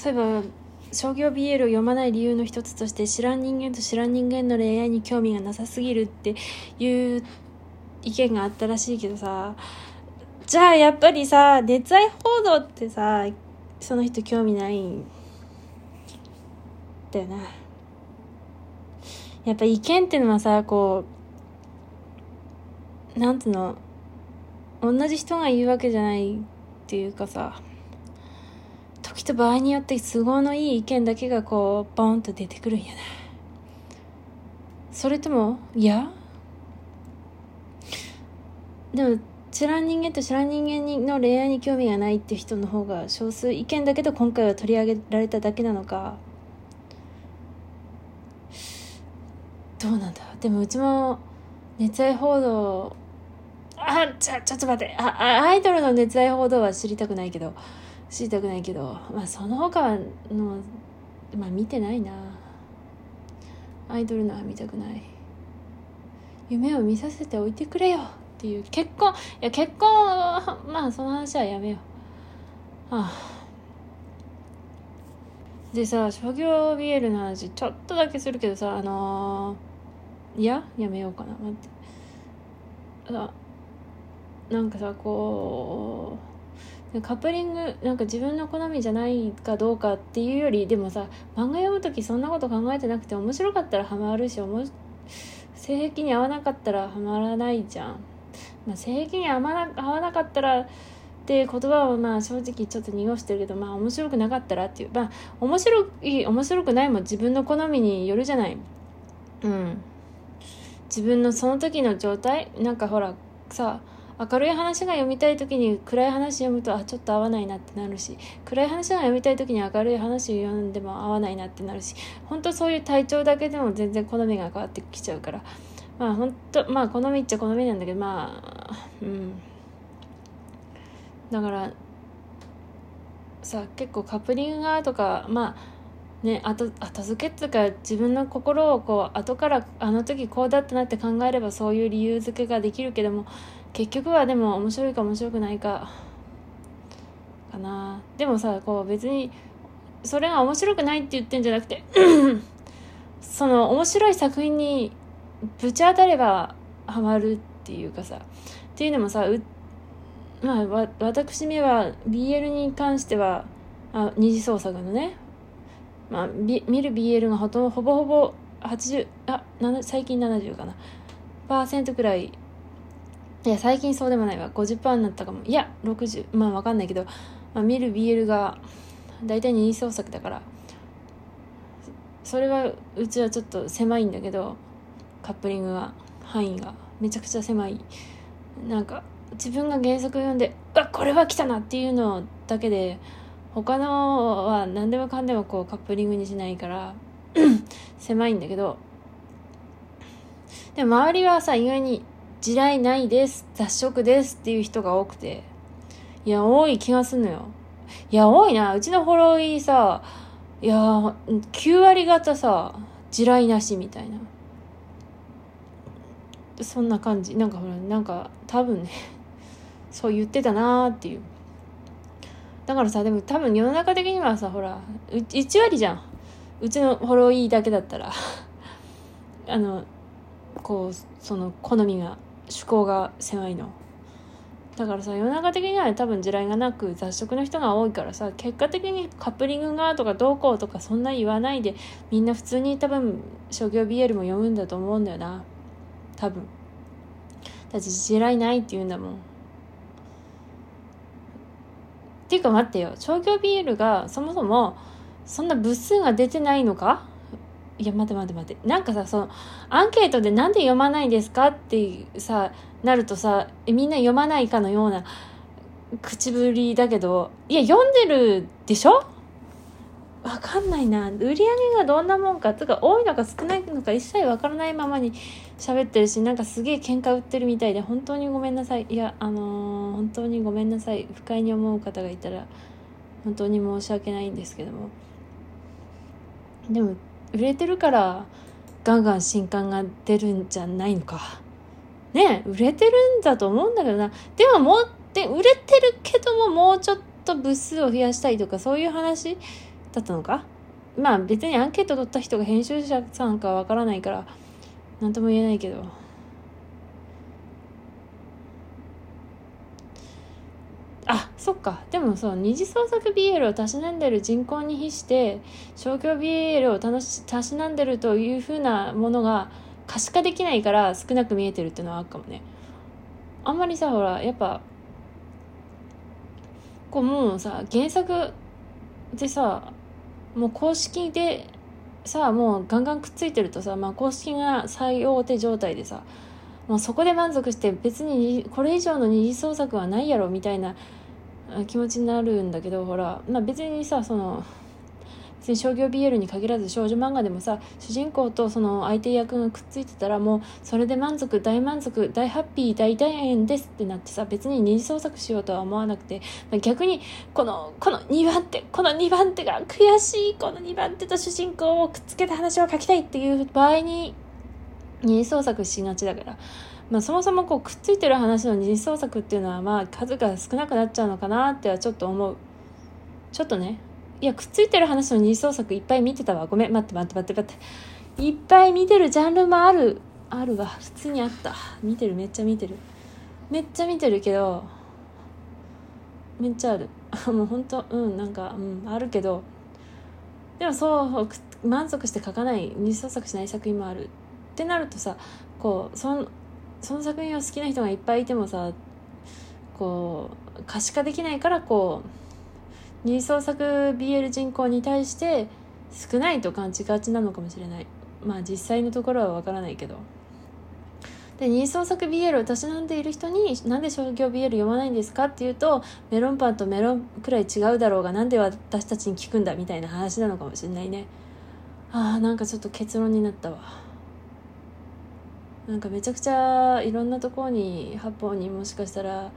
そういえば商業 BL を読まない理由の一つとして知らん人間と知らん人間の恋愛に興味がなさすぎるっていう意見があったらしいけどさじゃあやっぱりさ熱愛報道ってさその人興味ないんだよな。やっぱ意見ってのはさこうなんつうの同じ人が言うわけじゃないっていうかさと場合によって都合のいい意見だけがこうボンと出てくるんやな。それともいや？でも知らん人間と知らん人間の恋愛に興味がないって人の方が少数意見だけど今回は取り上げられただけなのか。どうなんだ？でもうちも熱愛報道あちょちょっと待って。あアイドルの熱愛報道は知りたくないけど。知りたくないけどまあその他はのまあ見てないな。アイドルのは見たくない。夢を見させておいてくれよ。っていう。結婚いや結婚まあその話はやめよう。はあ。でさ商業 BL の話ちょっとだけするけどさあのー、いややめようかな。待って。あなんかさこうカップリングなんか自分の好みじゃないかどうかっていうよりでもさ漫画読む時そんなこと考えてなくて面白かったらハマるし性癖に合わなかったらハマらないじゃん、まあ、性癖に合わな合わなかったらって言葉をまあ正直ちょっと濁してるけどまあ面白くなかったらっていう。まあ面白い面白くないも自分の好みによるじゃない。うん。自分のその時の状態なんかほらさ明るい話が読みたい時に暗い話読むとあちょっと合わないなってなるし暗い話が読みたい時に明るい話読んでも合わないなってなるし本当そういう体調だけでも全然好みが変わってきちゃうから。まあ本当まあ好みっちゃ好みなんだけどまあうん。だからさ結構カップリングがとかまあね後後付けっていうか自分の心をこう後からあの時こうだったなって考えればそういう理由付けができるけども結局はでも面白いか面白くないかかな。でもさこう別にそれが面白くないって言ってんじゃなくて その面白い作品にぶち当たればハマるっていうかさっていうのもさまあわ私めは BL に関してはあ二次創作のね、まあ、見る BL がほとんどほぼほぼ80あ最近70かな。パーセントくらいいや最近そうでもないわ。50%になったかも。いや60まあ分かんないけど、まあ、見る BL が大体二次創作だから。それはうちはちょっと狭いんだけど。カップリングが範囲が。めちゃくちゃ狭い。なんか自分が原作読んで「あこれは来たな!」っていうのだけで他のは何でもかんでもこうカップリングにしないから 狭いんだけど。でも周りはさ意外に地雷ないです雑食ですっていう人が多くて。いや多い気がすんのよ。いや多いな。うちのフォローイさいや9割方さ地雷なしみたいな。そんな感じ。なんかほらなんか多分ね そう言ってたなーっていう。だからさでも多分世の中的にはさほら1割じゃん。うちのフォローイだけだったら。あのこうその好みが。趣向が狭いの。だからさ世の中的には多分地雷がなく雑食の人が多いからさ結果的にカップリングがとかどうこうとかそんな言わないでみんな普通に多分商業 BL も読むんだと思うんだよな。多分。だって地雷ないって言うんだもん。っていうか待ってよ。商業 BL がそもそもそんな部数が出てないのか？いや待って待って待って。なんかさそのアンケートでなんで読まないんですかってさなるとさみんな読まないかのような口ぶりだけどいや読んでるでしょ？わかんないな。売り上げがどんなもんかつか多いのか少ないのか一切わからないままに喋ってるしなんかすげえ喧嘩売ってるみたいで本当にごめんなさい。いやあのー、本当にごめんなさい。不快に思う方がいたら本当に申し訳ないんですけども。でも売れてるからガンガン新刊が出るんじゃないのか。ね売れてるんだと思うんだけどな。でももうで売れてるけどももうちょっと部数を増やしたいとかそういう話だったのか？まあ別にアンケート取った人が編集者さんかわからないから何とも言えないけどあそっか。でもそう二次創作 BL をたしなんでる人口に比して商業 BL を楽したしなんでるというふうなものが可視化できないから少なく見えてるっていうのはあるかもね。あんまりさほらやっぱこうもうさ原作でさもう公式でさもうガンガンくっついてるとさ、まあ、公式が最大手状態でさもうそこで満足して別にこれ以上の二次創作はないやろみたいな気持ちになるんだけどほら、まあ、別にさその別に商業 BL に限らず少女漫画でもさ主人公とその相手役がくっついてたらもうそれで満足大満足大ハッピー大大変ですってなってさ別に二次創作しようとは思わなくて、まあ、逆にこのこの2番手この2番手が悔しいこの2番手と主人公をくっつけた話を書きたいっていう場合に二次創作しがちだから。まあ、そもそもこうくっついてる話の二次創作っていうのはまあ数が少なくなっちゃうのかなってはちょっと思う。ちょっとね。いやくっついてる話の二次創作いっぱい見てたわ。ごめん。待って待って待って待って。いっぱい見てるジャンルもあるあるわ。普通にあった。見てる。めっちゃ見てる。めっちゃ見てるけどめっちゃある。もうほんとうんなんかうんあるけど。でもそう満足して書かない二次創作しない作品もある。ってなるとさこうそのその作品を好きな人がいっぱいいてもさこう可視化できないからこう二創作 BL 人口に対して少ないと感じがちなのかもしれない。まあ実際のところはわからないけど。で二創作 BL をたしなんでいる人になんで商業 BL 読まないんですかっていうとメロンパンとメロンくらい違うだろうがなんで私たちに聞くんだみたいな話なのかもしれないね。あーなんかちょっと結論になったわ。なんかめちゃくちゃいろんなところに八方にもしかしたら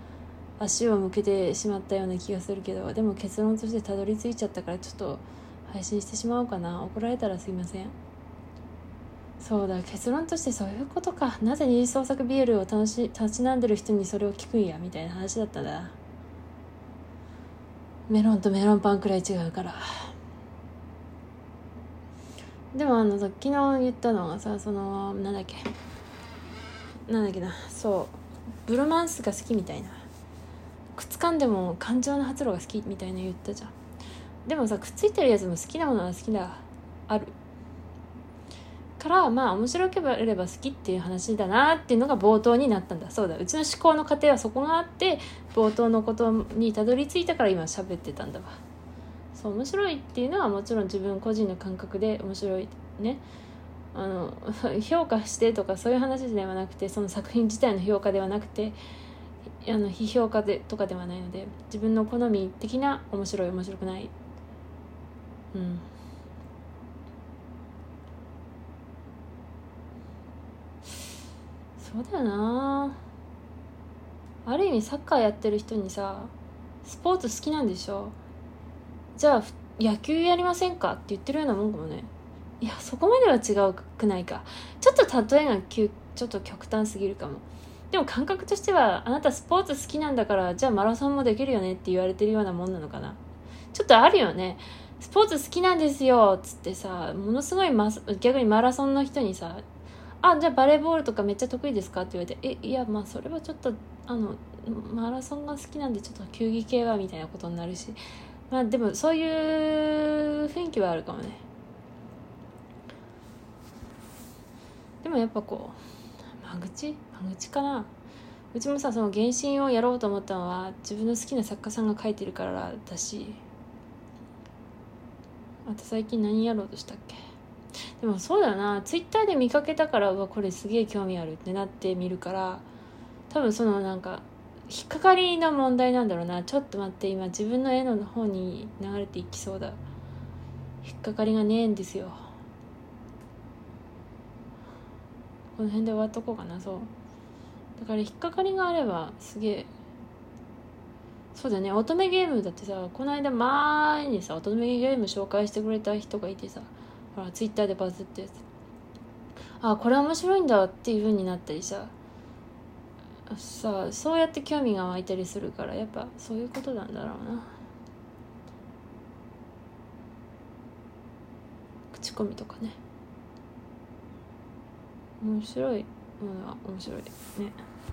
足を向けてしまったような気がするけどでも結論としてたどり着いちゃったからちょっと配信してしまおうかな。怒られたらすいません。そうだ結論としてそういうことか。なぜ二次創作 BL を楽し立ちなんでる人にそれを聞くんや？みたいな話だったんだ。メロンとメロンパンくらい違うから。でもあの昨日言ったのがさそのなんだっけ？なんだっけなそうブロマンスが好きみたいな。くっつかんでも感情の発露が好きみたいな言ったじゃん。でもさくっついてるやつも好きなものは好きだある。からまあ面白ければ好きっていう話だなっていうのが冒頭になったんだ。そうだうちの思考の過程はそこがあって冒頭のことにたどり着いたから今喋ってたんだわ。そう面白いっていうのはもちろん自分個人の感覚で面白いね。あの評価してとかそういう話ではなくてその作品自体の評価ではなくてあの批評家でとかではないので自分の好み的な面白い面白くない。うん。そうだよな。ある意味サッカーやってる人にさスポーツ好きなんでしょ？じゃあ野球やりませんか？って言ってるようなもんかもね。いやそこまでは違うくないか。ちょっと例えがちょっと極端すぎるかも。でも感覚としてはあなたスポーツ好きなんだからじゃあマラソンもできるよねって言われてるようなもんなのかな。ちょっとあるよね。スポーツ好きなんですよっつってさものすごいマ逆にマラソンの人にさあじゃあバレーボールとかめっちゃ得意ですか？って言われてえいやまあそれはちょっとあのマラソンが好きなんでちょっと球技系はみたいなことになるし。まあでもそういう雰囲気はあるかもね。もやっぱこう間口？間口かな？うちもさその原神をやろうと思ったのは自分の好きな作家さんが書いてるからだしあと最近何やろうとしたっけ？でもそうだよな。ツイッターで見かけたからうわこれすげえ興味あるってなってみるから多分そのなんか引っかかりの問題なんだろうな。ちょっと待って今自分の絵の方に流れていきそうだ。引っかかりがねえんですよ。この辺で終わっとこうかな。そう。だから引っかかりがあればすげえ。そうだね。乙女ゲームだってさこの間前にさ乙女ゲーム紹介してくれた人がいてさほらツイッターでバズってあこれ面白いんだっていう風になったりさ。さそうやって興味が湧いたりするからやっぱそういうことなんだろうな。口コミとかね。面白いものは面白いね。